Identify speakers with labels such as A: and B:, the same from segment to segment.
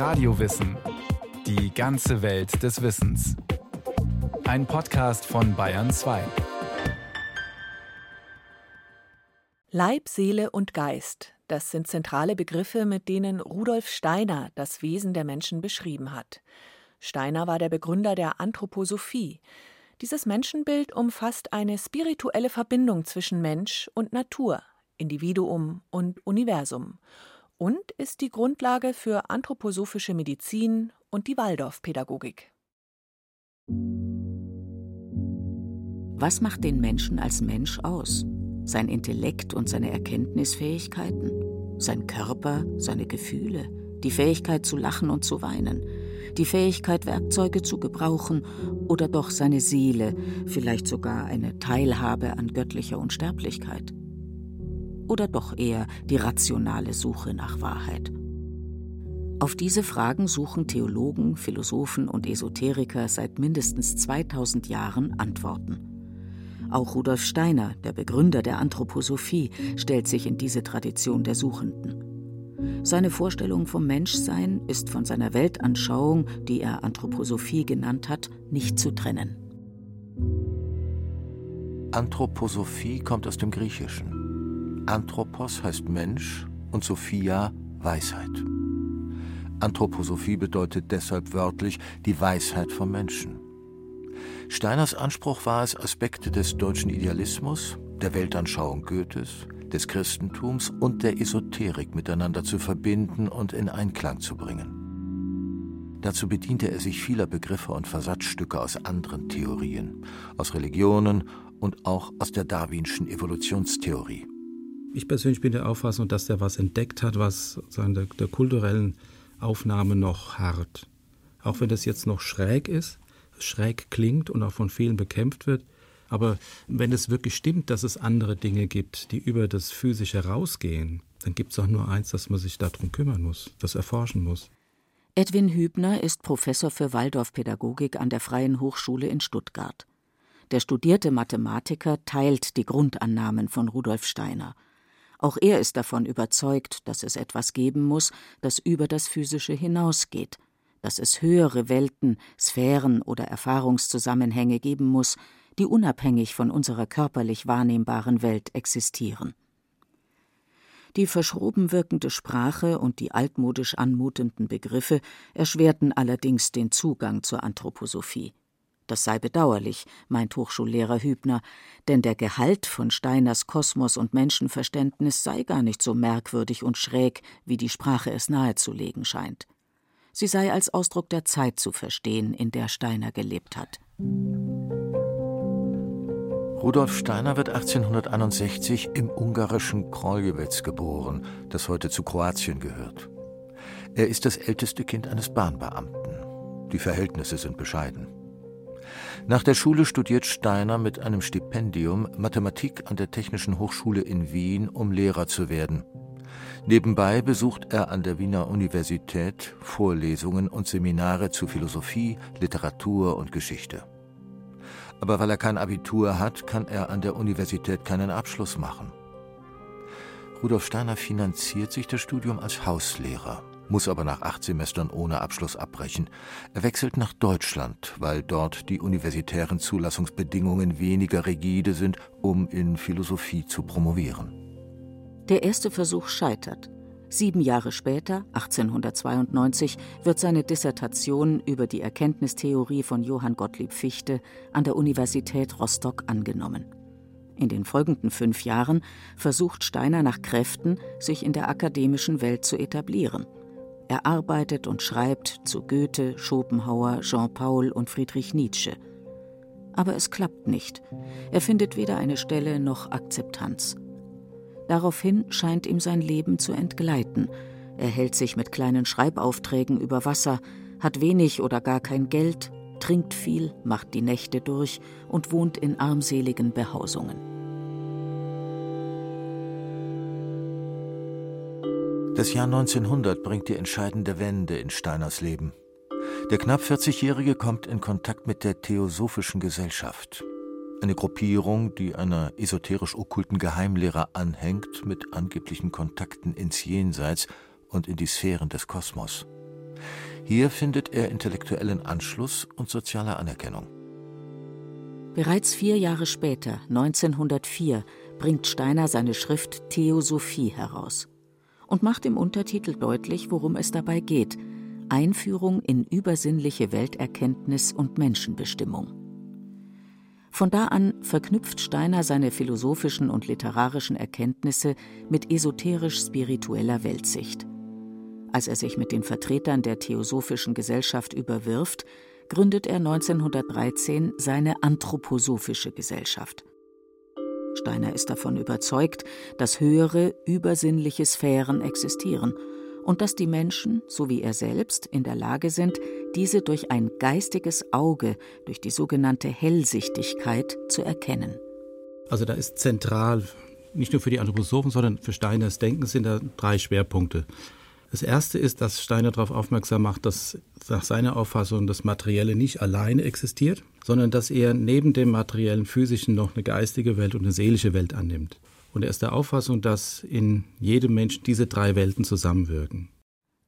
A: Radiowissen. Die ganze Welt des Wissens. Ein Podcast von Bayern 2.
B: Leib, Seele und Geist, das sind zentrale Begriffe, mit denen Rudolf Steiner das Wesen der Menschen beschrieben hat. Steiner war der Begründer der Anthroposophie. Dieses Menschenbild umfasst eine spirituelle Verbindung zwischen Mensch und Natur, Individuum und Universum und ist die Grundlage für anthroposophische Medizin und die Waldorfpädagogik.
C: Was macht den Menschen als Mensch aus? sein Intellekt und seine Erkenntnisfähigkeiten, sein Körper, seine Gefühle, die Fähigkeit zu lachen und zu weinen, die Fähigkeit, Werkzeuge zu gebrauchen oder doch seine Seele, vielleicht sogar eine Teilhabe an göttlicher Unsterblichkeit? Oder doch eher die rationale Suche nach Wahrheit? Auf diese Fragen suchen Theologen, Philosophen und Esoteriker seit mindestens 2000 Jahren Antworten. Auch Rudolf Steiner, der Begründer der Anthroposophie, stellt sich in diese Tradition der Suchenden. Seine Vorstellung vom Menschsein ist von seiner Weltanschauung, die er Anthroposophie genannt hat, nicht zu trennen.
D: Anthroposophie kommt aus dem Griechischen. Anthropos heißt Mensch und Sophia Weisheit. Anthroposophie bedeutet deshalb wörtlich die Weisheit vom Menschen. Steiners Anspruch war es, Aspekte des deutschen Idealismus, der Weltanschauung Goethes, des Christentums und der Esoterik miteinander zu verbinden und in Einklang zu bringen. Dazu bediente er sich vieler Begriffe und Versatzstücke aus anderen Theorien, aus Religionen und auch aus der darwinschen Evolutionstheorie.
E: Ich persönlich bin der Auffassung, dass er was entdeckt hat, was der, der kulturellen Aufnahme noch hart. Auch wenn das jetzt noch schräg ist, schräg klingt und auch von vielen bekämpft wird. Aber wenn es wirklich stimmt, dass es andere Dinge gibt, die über das Physische herausgehen, dann gibt es auch nur eins, dass man sich darum kümmern muss, das erforschen muss.
C: Edwin Hübner ist Professor für Waldorfpädagogik an der Freien Hochschule in Stuttgart. Der studierte Mathematiker teilt die Grundannahmen von Rudolf Steiner. Auch er ist davon überzeugt, dass es etwas geben muss, das über das Physische hinausgeht – dass es höhere Welten, Sphären oder Erfahrungszusammenhänge geben muss, die unabhängig von unserer körperlich wahrnehmbaren Welt existieren. Die verschroben wirkende Sprache und die altmodisch anmutenden Begriffe erschwerten allerdings den Zugang zur Anthroposophie. Das sei bedauerlich, meint Hochschullehrer Hübner, denn der Gehalt von Steiners Kosmos und Menschenverständnis sei gar nicht so merkwürdig und schräg, wie die Sprache es nahezulegen scheint. Sie sei als Ausdruck der Zeit zu verstehen, in der Steiner gelebt hat.
D: Rudolf Steiner wird 1861 im ungarischen Kroljewitz geboren, das heute zu Kroatien gehört. Er ist das älteste Kind eines Bahnbeamten. Die Verhältnisse sind bescheiden. Nach der Schule studiert Steiner mit einem Stipendium Mathematik an der Technischen Hochschule in Wien, um Lehrer zu werden. Nebenbei besucht er an der Wiener Universität Vorlesungen und Seminare zu Philosophie, Literatur und Geschichte. Aber weil er kein Abitur hat, kann er an der Universität keinen Abschluss machen. Rudolf Steiner finanziert sich das Studium als Hauslehrer, muss aber nach acht Semestern ohne Abschluss abbrechen. Er wechselt nach Deutschland, weil dort die universitären Zulassungsbedingungen weniger rigide sind, um in Philosophie zu promovieren.
C: Der erste Versuch scheitert. Sieben Jahre später, 1892, wird seine Dissertation über die Erkenntnistheorie von Johann Gottlieb Fichte an der Universität Rostock angenommen. In den folgenden fünf Jahren versucht Steiner nach Kräften, sich in der akademischen Welt zu etablieren. Er arbeitet und schreibt zu Goethe, Schopenhauer, Jean-Paul und Friedrich Nietzsche. Aber es klappt nicht. Er findet weder eine Stelle noch Akzeptanz. Daraufhin scheint ihm sein Leben zu entgleiten. Er hält sich mit kleinen Schreibaufträgen über Wasser, hat wenig oder gar kein Geld, trinkt viel, macht die Nächte durch und wohnt in armseligen Behausungen.
D: Das Jahr 1900 bringt die entscheidende Wende in Steiners Leben. Der knapp 40-Jährige kommt in Kontakt mit der Theosophischen Gesellschaft eine Gruppierung, die einer esoterisch-okkulten Geheimlehre anhängt, mit angeblichen Kontakten ins Jenseits und in die Sphären des Kosmos. Hier findet er intellektuellen Anschluss und soziale Anerkennung.
C: Bereits vier Jahre später, 1904, bringt Steiner seine Schrift Theosophie heraus und macht im Untertitel deutlich, worum es dabei geht: Einführung in übersinnliche Welterkenntnis und Menschenbestimmung. Von da an verknüpft Steiner seine philosophischen und literarischen Erkenntnisse mit esoterisch-spiritueller Weltsicht. Als er sich mit den Vertretern der Theosophischen Gesellschaft überwirft, gründet er 1913 seine Anthroposophische Gesellschaft. Steiner ist davon überzeugt, dass höhere, übersinnliche Sphären existieren und dass die Menschen, so wie er selbst, in der Lage sind, diese durch ein geistiges Auge, durch die sogenannte Hellsichtigkeit zu erkennen.
E: Also da ist zentral, nicht nur für die Anthroposophen, sondern für Steiners Denken sind da drei Schwerpunkte. Das erste ist, dass Steiner darauf aufmerksam macht, dass nach seiner Auffassung das Materielle nicht alleine existiert, sondern dass er neben dem materiellen physischen noch eine geistige Welt und eine seelische Welt annimmt. Und er ist der Auffassung, dass in jedem Menschen diese drei Welten zusammenwirken.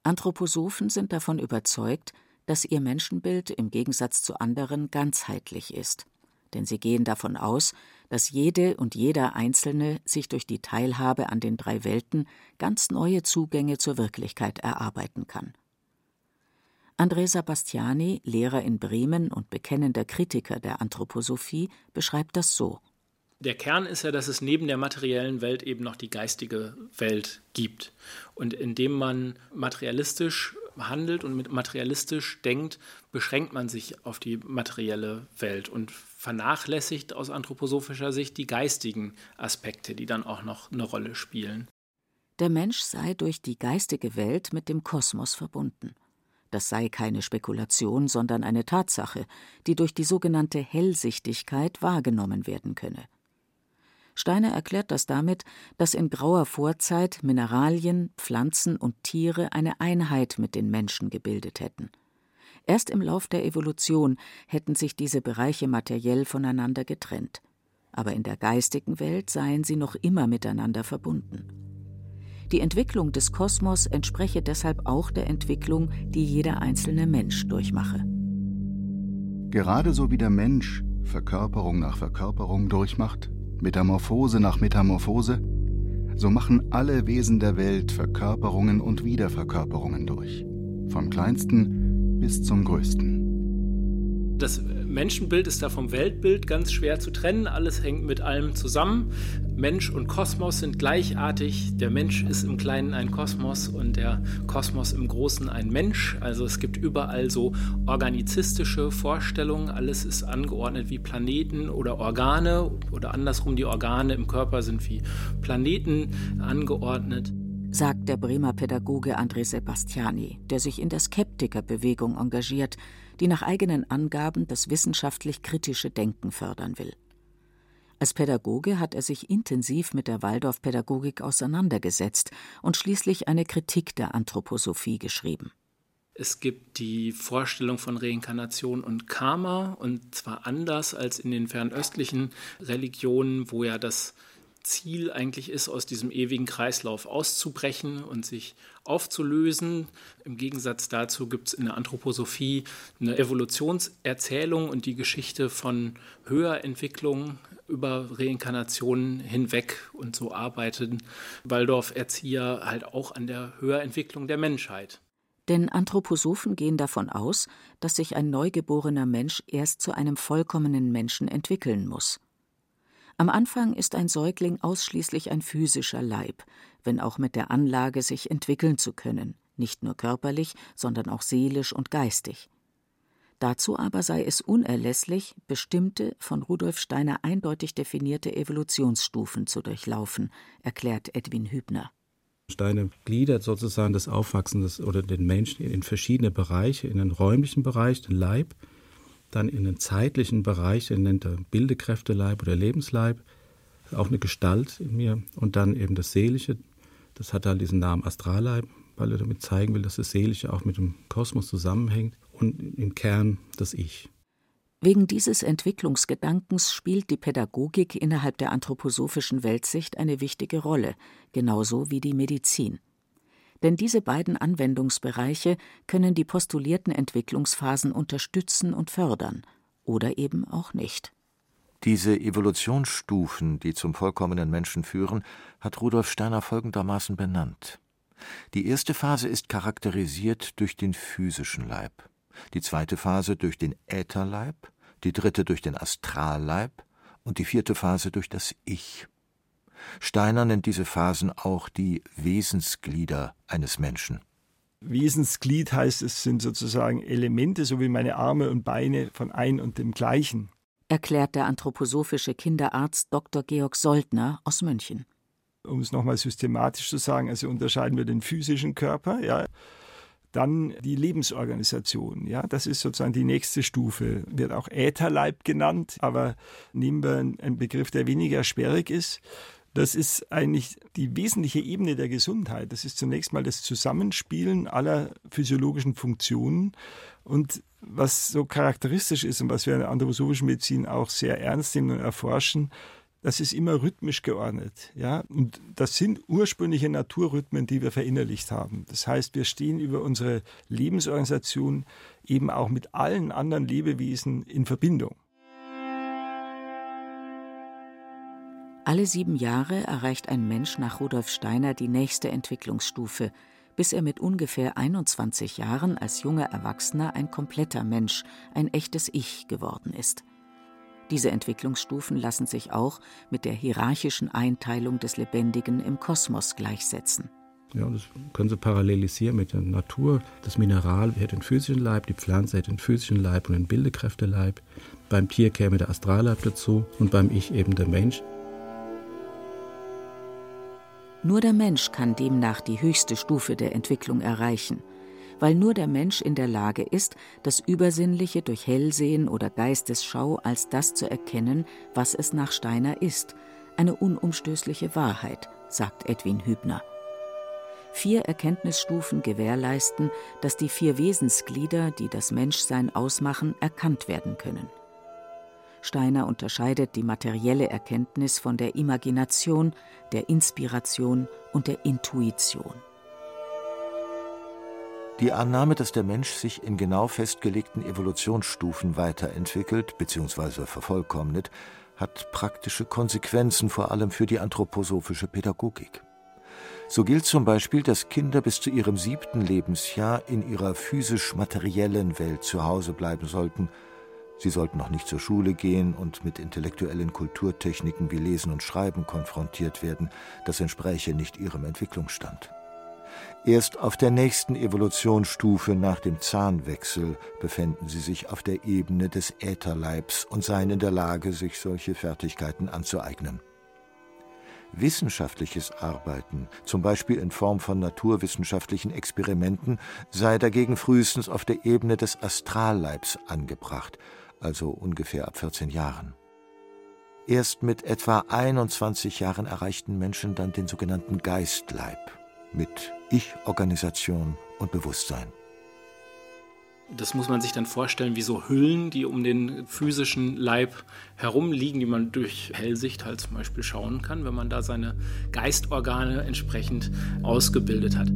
C: Anthroposophen sind davon überzeugt, dass ihr Menschenbild im Gegensatz zu anderen ganzheitlich ist. Denn sie gehen davon aus, dass jede und jeder Einzelne sich durch die Teilhabe an den drei Welten ganz neue Zugänge zur Wirklichkeit erarbeiten kann. André Sebastiani, Lehrer in Bremen und bekennender Kritiker der Anthroposophie, beschreibt das so
F: der Kern ist ja, dass es neben der materiellen Welt eben noch die geistige Welt gibt. Und indem man materialistisch handelt und mit materialistisch denkt, beschränkt man sich auf die materielle Welt und vernachlässigt aus anthroposophischer Sicht die geistigen Aspekte, die dann auch noch eine Rolle spielen.
C: Der Mensch sei durch die geistige Welt mit dem Kosmos verbunden. Das sei keine Spekulation, sondern eine Tatsache, die durch die sogenannte Hellsichtigkeit wahrgenommen werden könne. Steiner erklärt das damit, dass in grauer Vorzeit Mineralien, Pflanzen und Tiere eine Einheit mit den Menschen gebildet hätten. Erst im Lauf der Evolution hätten sich diese Bereiche materiell voneinander getrennt. Aber in der geistigen Welt seien sie noch immer miteinander verbunden. Die Entwicklung des Kosmos entspreche deshalb auch der Entwicklung, die jeder einzelne Mensch durchmache.
G: Gerade so wie der Mensch Verkörperung nach Verkörperung durchmacht, Metamorphose nach Metamorphose, so machen alle Wesen der Welt Verkörperungen und Wiederverkörperungen durch, vom kleinsten bis zum größten.
F: Das Menschenbild ist da vom Weltbild ganz schwer zu trennen. Alles hängt mit allem zusammen. Mensch und Kosmos sind gleichartig. Der Mensch ist im Kleinen ein Kosmos und der Kosmos im Großen ein Mensch. Also es gibt überall so organizistische Vorstellungen. Alles ist angeordnet wie Planeten oder Organe oder andersrum die Organe im Körper sind wie Planeten angeordnet
C: sagt der Bremer Pädagoge André Sebastiani, der sich in der Skeptikerbewegung engagiert, die nach eigenen Angaben das wissenschaftlich kritische Denken fördern will. Als Pädagoge hat er sich intensiv mit der Waldorfpädagogik auseinandergesetzt und schließlich eine Kritik der Anthroposophie geschrieben.
F: Es gibt die Vorstellung von Reinkarnation und Karma, und zwar anders als in den fernöstlichen Religionen, wo ja das Ziel eigentlich ist, aus diesem ewigen Kreislauf auszubrechen und sich aufzulösen. Im Gegensatz dazu gibt es in der Anthroposophie eine Evolutionserzählung und die Geschichte von Höherentwicklung über Reinkarnationen hinweg. Und so arbeiten Waldorf-Erzieher halt auch an der Höherentwicklung der Menschheit.
C: Denn Anthroposophen gehen davon aus, dass sich ein neugeborener Mensch erst zu einem vollkommenen Menschen entwickeln muss. Am Anfang ist ein Säugling ausschließlich ein physischer Leib, wenn auch mit der Anlage, sich entwickeln zu können, nicht nur körperlich, sondern auch seelisch und geistig. Dazu aber sei es unerlässlich, bestimmte, von Rudolf Steiner eindeutig definierte Evolutionsstufen zu durchlaufen, erklärt Edwin Hübner.
E: Steiner gliedert sozusagen das Aufwachsen des, oder den Menschen in verschiedene Bereiche, in den räumlichen Bereich, den Leib, dann in den zeitlichen Bereich, den nennt er Bildekräfteleib oder Lebensleib, auch eine Gestalt in mir und dann eben das Seelische, das hat halt diesen Namen Astralleib, weil er damit zeigen will, dass das Seelische auch mit dem Kosmos zusammenhängt und im Kern das Ich.
C: Wegen dieses Entwicklungsgedankens spielt die Pädagogik innerhalb der anthroposophischen Weltsicht eine wichtige Rolle, genauso wie die Medizin. Denn diese beiden Anwendungsbereiche können die postulierten Entwicklungsphasen unterstützen und fördern oder eben auch nicht.
D: Diese Evolutionsstufen, die zum vollkommenen Menschen führen, hat Rudolf Steiner folgendermaßen benannt. Die erste Phase ist charakterisiert durch den physischen Leib, die zweite Phase durch den Ätherleib, die dritte durch den Astralleib und die vierte Phase durch das Ich. Steiner nennt diese Phasen auch die Wesensglieder eines Menschen.
H: Wesensglied heißt, es sind sozusagen Elemente, so wie meine Arme und Beine von ein und dem gleichen
C: erklärt der anthroposophische Kinderarzt Dr. Georg Soldner aus München.
H: Um es nochmal systematisch zu sagen, also unterscheiden wir den physischen Körper, ja, dann die Lebensorganisation, ja, das ist sozusagen die nächste Stufe, wird auch Ätherleib genannt, aber nehmen wir einen Begriff, der weniger sperrig ist. Das ist eigentlich die wesentliche Ebene der Gesundheit. Das ist zunächst mal das Zusammenspielen aller physiologischen Funktionen und was so charakteristisch ist und was wir in der anthroposophischen Medizin auch sehr ernst nehmen und erforschen, das ist immer rhythmisch geordnet. Ja? Und das sind ursprüngliche Naturrhythmen, die wir verinnerlicht haben. Das heißt, wir stehen über unsere Lebensorganisation eben auch mit allen anderen Lebewesen in Verbindung.
C: Alle sieben Jahre erreicht ein Mensch nach Rudolf Steiner die nächste Entwicklungsstufe – bis er mit ungefähr 21 Jahren als junger Erwachsener ein kompletter Mensch, ein echtes Ich geworden ist. Diese Entwicklungsstufen lassen sich auch mit der hierarchischen Einteilung des Lebendigen im Kosmos gleichsetzen.
E: Ja, das können Sie parallelisieren mit der Natur. Das Mineral hätte den physischen Leib, die Pflanze hätte den physischen Leib und den Bildekräfteleib. Beim Tier käme der Astralleib dazu und beim Ich eben der Mensch.
C: Nur der Mensch kann demnach die höchste Stufe der Entwicklung erreichen, weil nur der Mensch in der Lage ist, das Übersinnliche durch Hellsehen oder Geistesschau als das zu erkennen, was es nach Steiner ist, eine unumstößliche Wahrheit, sagt Edwin Hübner. Vier Erkenntnisstufen gewährleisten, dass die vier Wesensglieder, die das Menschsein ausmachen, erkannt werden können. Steiner unterscheidet die materielle Erkenntnis von der Imagination, der Inspiration und der Intuition.
D: Die Annahme, dass der Mensch sich in genau festgelegten Evolutionsstufen weiterentwickelt bzw. vervollkommnet, hat praktische Konsequenzen vor allem für die anthroposophische Pädagogik. So gilt zum Beispiel, dass Kinder bis zu ihrem siebten Lebensjahr in ihrer physisch-materiellen Welt zu Hause bleiben sollten – Sie sollten noch nicht zur Schule gehen und mit intellektuellen Kulturtechniken wie Lesen und Schreiben konfrontiert werden, das entspräche nicht ihrem Entwicklungsstand. Erst auf der nächsten Evolutionsstufe nach dem Zahnwechsel befänden sie sich auf der Ebene des Ätherleibs und seien in der Lage, sich solche Fertigkeiten anzueignen. Wissenschaftliches Arbeiten, zum Beispiel in Form von naturwissenschaftlichen Experimenten, sei dagegen frühestens auf der Ebene des Astralleibs angebracht, also ungefähr ab 14 Jahren. Erst mit etwa 21 Jahren erreichten Menschen dann den sogenannten Geistleib mit Ich-Organisation und Bewusstsein.
F: Das muss man sich dann vorstellen wie so Hüllen, die um den physischen Leib herumliegen, die man durch Hellsicht halt zum Beispiel schauen kann, wenn man da seine Geistorgane entsprechend ausgebildet hat.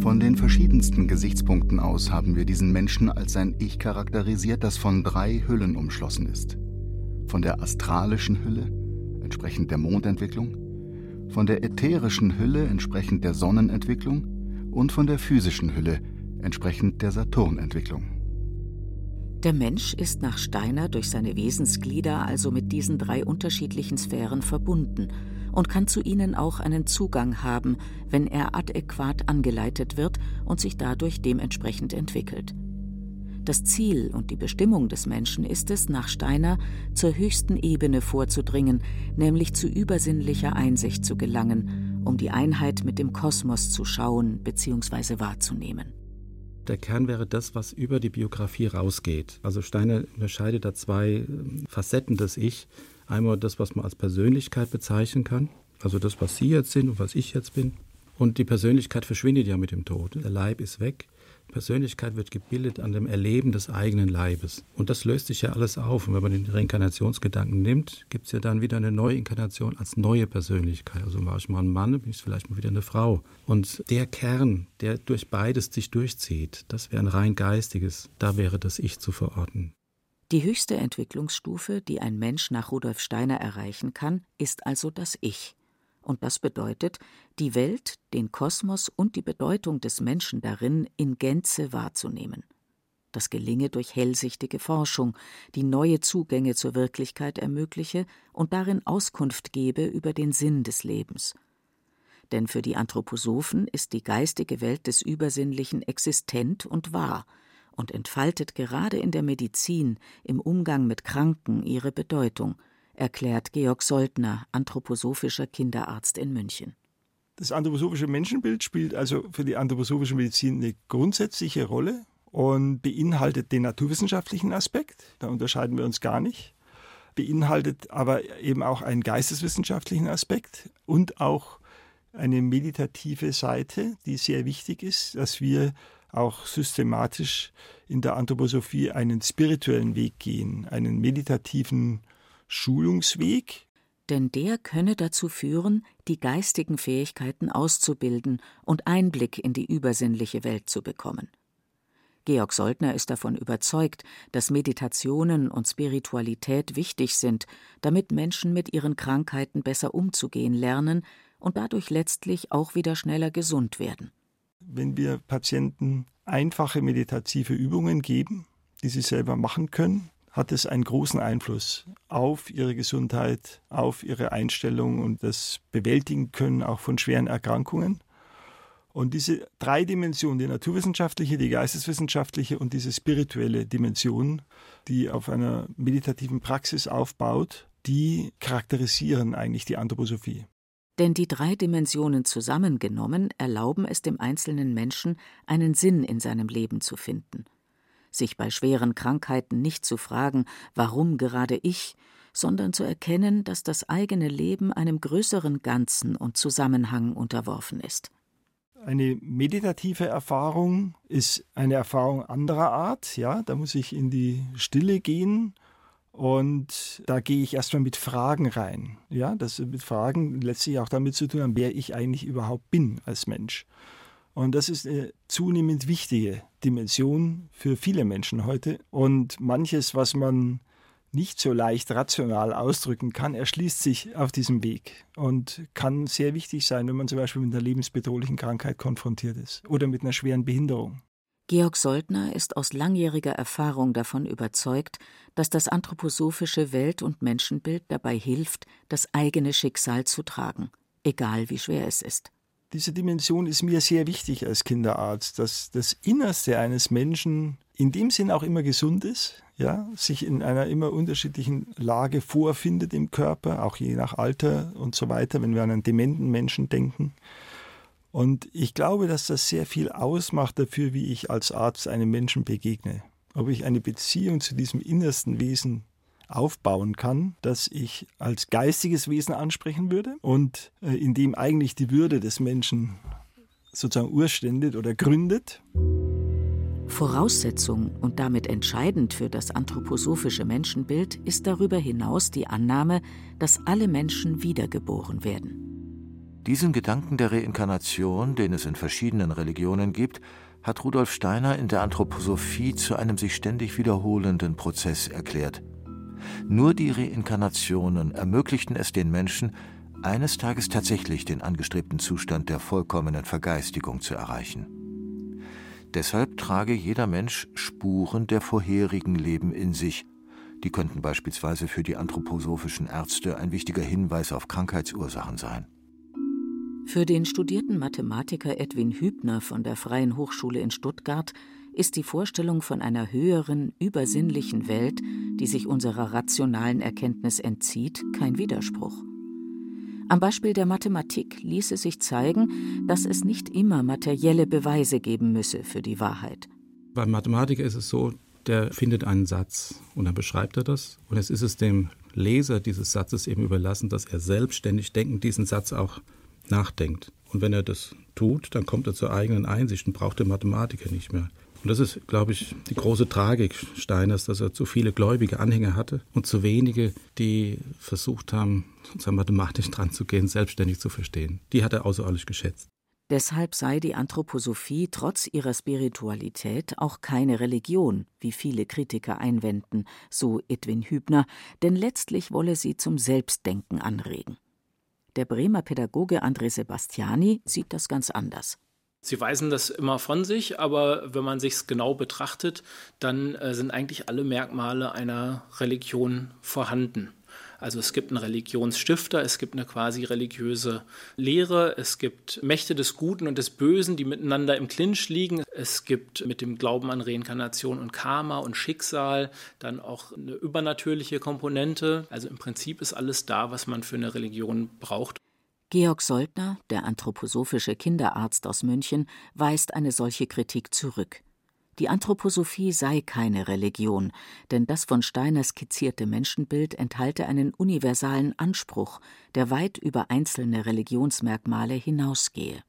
G: Von den verschiedensten Gesichtspunkten aus haben wir diesen Menschen als ein Ich charakterisiert, das von drei Hüllen umschlossen ist. Von der astralischen Hülle, entsprechend der Mondentwicklung, von der ätherischen Hülle, entsprechend der Sonnenentwicklung und von der physischen Hülle, entsprechend der Saturnentwicklung.
C: Der Mensch ist nach Steiner durch seine Wesensglieder also mit diesen drei unterschiedlichen Sphären verbunden – und kann zu ihnen auch einen Zugang haben, wenn er adäquat angeleitet wird und sich dadurch dementsprechend entwickelt. Das Ziel und die Bestimmung des Menschen ist es, nach Steiner zur höchsten Ebene vorzudringen, nämlich zu übersinnlicher Einsicht zu gelangen, um die Einheit mit dem Kosmos zu schauen bzw. wahrzunehmen.
E: Der Kern wäre das, was über die Biografie rausgeht. Also Steiner unterscheidet da zwei Facetten des Ich. Einmal das, was man als Persönlichkeit bezeichnen kann, also das, was Sie jetzt sind und was ich jetzt bin. Und die Persönlichkeit verschwindet ja mit dem Tod. Der Leib ist weg, Persönlichkeit wird gebildet an dem Erleben des eigenen Leibes. Und das löst sich ja alles auf. Und wenn man den Reinkarnationsgedanken nimmt, gibt es ja dann wieder eine neue Inkarnation als neue Persönlichkeit. Also war ich mal ein Mann, bin ich vielleicht mal wieder eine Frau. Und der Kern, der durch beides sich durchzieht, das wäre ein rein geistiges. Da wäre das Ich zu verorten.
C: Die höchste Entwicklungsstufe, die ein Mensch nach Rudolf Steiner erreichen kann, ist also das Ich. Und das bedeutet, die Welt, den Kosmos und die Bedeutung des Menschen darin in Gänze wahrzunehmen. Das gelinge durch hellsichtige Forschung, die neue Zugänge zur Wirklichkeit ermögliche und darin Auskunft gebe über den Sinn des Lebens. Denn für die Anthroposophen ist die geistige Welt des Übersinnlichen existent und wahr und entfaltet gerade in der Medizin, im Umgang mit Kranken ihre Bedeutung, erklärt Georg Soldner, anthroposophischer Kinderarzt in München.
H: Das anthroposophische Menschenbild spielt also für die anthroposophische Medizin eine grundsätzliche Rolle und beinhaltet den naturwissenschaftlichen Aspekt, da unterscheiden wir uns gar nicht, beinhaltet aber eben auch einen geisteswissenschaftlichen Aspekt und auch eine meditative Seite, die sehr wichtig ist, dass wir auch systematisch in der Anthroposophie einen spirituellen Weg gehen, einen meditativen Schulungsweg.
C: Denn der könne dazu führen, die geistigen Fähigkeiten auszubilden und Einblick in die übersinnliche Welt zu bekommen. Georg Soldner ist davon überzeugt, dass Meditationen und Spiritualität wichtig sind, damit Menschen mit ihren Krankheiten besser umzugehen lernen und dadurch letztlich auch wieder schneller gesund werden
H: wenn wir Patienten einfache meditative Übungen geben, die sie selber machen können, hat es einen großen Einfluss auf ihre Gesundheit, auf ihre Einstellung und das Bewältigen können auch von schweren Erkrankungen. Und diese drei Dimensionen, die naturwissenschaftliche, die geisteswissenschaftliche und diese spirituelle Dimension, die auf einer meditativen Praxis aufbaut, die charakterisieren eigentlich die Anthroposophie.
C: Denn die drei Dimensionen zusammengenommen erlauben es dem einzelnen Menschen, einen Sinn in seinem Leben zu finden. Sich bei schweren Krankheiten nicht zu fragen, warum gerade ich, sondern zu erkennen, dass das eigene Leben einem größeren Ganzen und Zusammenhang unterworfen ist.
H: Eine meditative Erfahrung ist eine Erfahrung anderer Art, ja, da muss ich in die Stille gehen und da gehe ich erstmal mit Fragen rein. Ja, das mit Fragen letztlich auch damit zu tun haben, wer ich eigentlich überhaupt bin als Mensch. Und das ist eine zunehmend wichtige Dimension für viele Menschen heute. Und manches, was man nicht so leicht rational ausdrücken kann, erschließt sich auf diesem Weg und kann sehr wichtig sein, wenn man zum Beispiel mit einer lebensbedrohlichen Krankheit konfrontiert ist oder mit einer schweren Behinderung.
C: Georg Soldner ist aus langjähriger Erfahrung davon überzeugt, dass das anthroposophische Welt- und Menschenbild dabei hilft, das eigene Schicksal zu tragen, egal wie schwer es ist.
H: Diese Dimension ist mir sehr wichtig als Kinderarzt, dass das Innerste eines Menschen in dem Sinn auch immer gesund ist, ja, sich in einer immer unterschiedlichen Lage vorfindet im Körper, auch je nach Alter und so weiter, wenn wir an einen dementen Menschen denken. Und ich glaube, dass das sehr viel ausmacht dafür, wie ich als Arzt einem Menschen begegne. Ob ich eine Beziehung zu diesem innersten Wesen aufbauen kann, das ich als geistiges Wesen ansprechen würde und äh, in dem eigentlich die Würde des Menschen sozusagen urständet oder gründet.
C: Voraussetzung und damit entscheidend für das anthroposophische Menschenbild ist darüber hinaus die Annahme, dass alle Menschen wiedergeboren werden.
D: Diesen Gedanken der Reinkarnation, den es in verschiedenen Religionen gibt, hat Rudolf Steiner in der Anthroposophie zu einem sich ständig wiederholenden Prozess erklärt. Nur die Reinkarnationen ermöglichten es den Menschen, eines Tages tatsächlich den angestrebten Zustand der vollkommenen Vergeistigung zu erreichen. Deshalb trage jeder Mensch Spuren der vorherigen Leben in sich. Die könnten beispielsweise für die anthroposophischen Ärzte ein wichtiger Hinweis auf Krankheitsursachen sein.
C: Für den studierten Mathematiker Edwin Hübner von der Freien Hochschule in Stuttgart ist die Vorstellung von einer höheren, übersinnlichen Welt, die sich unserer rationalen Erkenntnis entzieht, kein Widerspruch. Am Beispiel der Mathematik ließe sich zeigen, dass es nicht immer materielle Beweise geben müsse für die Wahrheit.
E: Beim Mathematiker ist es so, der findet einen Satz und dann beschreibt er das. Und es ist es dem Leser dieses Satzes eben überlassen, dass er selbstständig denkend diesen Satz auch nachdenkt. Und wenn er das tut, dann kommt er zur eigenen Einsicht und braucht den Mathematiker nicht mehr. Und das ist, glaube ich, die große Tragik Steiners, dass er zu viele gläubige Anhänger hatte und zu wenige, die versucht haben, sozusagen mathematisch dran zu gehen, selbstständig zu verstehen. Die hat er außerordentlich geschätzt.
C: Deshalb sei die Anthroposophie trotz ihrer Spiritualität auch keine Religion, wie viele Kritiker einwenden, so Edwin Hübner, denn letztlich wolle sie zum Selbstdenken anregen. Der Bremer Pädagoge André Sebastiani sieht das ganz anders.
F: Sie weisen das immer von sich, aber wenn man sich es genau betrachtet, dann äh, sind eigentlich alle Merkmale einer Religion vorhanden. Also es gibt einen Religionsstifter, es gibt eine quasi religiöse Lehre, es gibt Mächte des Guten und des Bösen, die miteinander im Clinch liegen. Es gibt mit dem Glauben an Reinkarnation und Karma und Schicksal dann auch eine übernatürliche Komponente. Also im Prinzip ist alles da, was man für eine Religion braucht.
C: Georg Soldner, der anthroposophische Kinderarzt aus München, weist eine solche Kritik zurück. Die Anthroposophie sei keine Religion, denn das von Steiner skizzierte Menschenbild enthalte einen universalen Anspruch, der weit über einzelne Religionsmerkmale hinausgehe.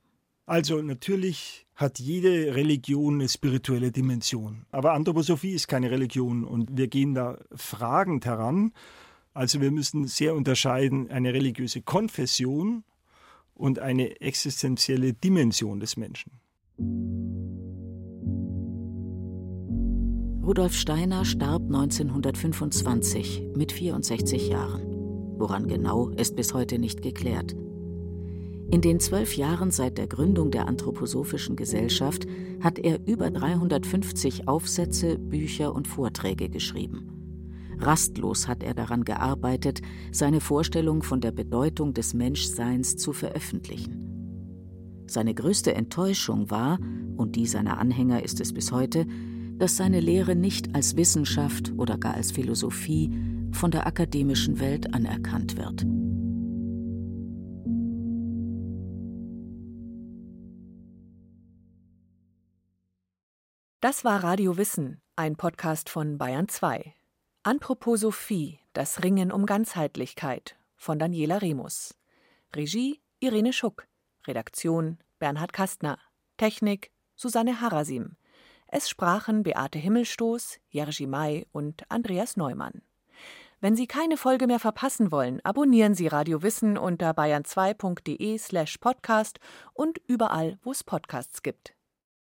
H: Also natürlich hat jede Religion eine spirituelle Dimension, aber Anthroposophie ist keine Religion und wir gehen da fragend heran. Also wir müssen sehr unterscheiden eine religiöse Konfession und eine existenzielle Dimension des Menschen.
C: Rudolf Steiner starb 1925 mit 64 Jahren. Woran genau, ist bis heute nicht geklärt. In den zwölf Jahren seit der Gründung der Anthroposophischen Gesellschaft hat er über 350 Aufsätze, Bücher und Vorträge geschrieben. Rastlos hat er daran gearbeitet, seine Vorstellung von der Bedeutung des Menschseins zu veröffentlichen. Seine größte Enttäuschung war, und die seiner Anhänger ist es bis heute, dass seine Lehre nicht als Wissenschaft oder gar als Philosophie von der akademischen Welt anerkannt wird.
B: Das war Radio Wissen, ein Podcast von Bayern 2. Anthroposophie, das Ringen um Ganzheitlichkeit von Daniela Remus. Regie Irene Schuck. Redaktion Bernhard Kastner. Technik Susanne Harasim. Es sprachen Beate Himmelstoß, Jerzy May und Andreas Neumann. Wenn Sie keine Folge mehr verpassen wollen, abonnieren Sie Radio Wissen unter bayern2.de slash podcast und überall, wo es Podcasts gibt.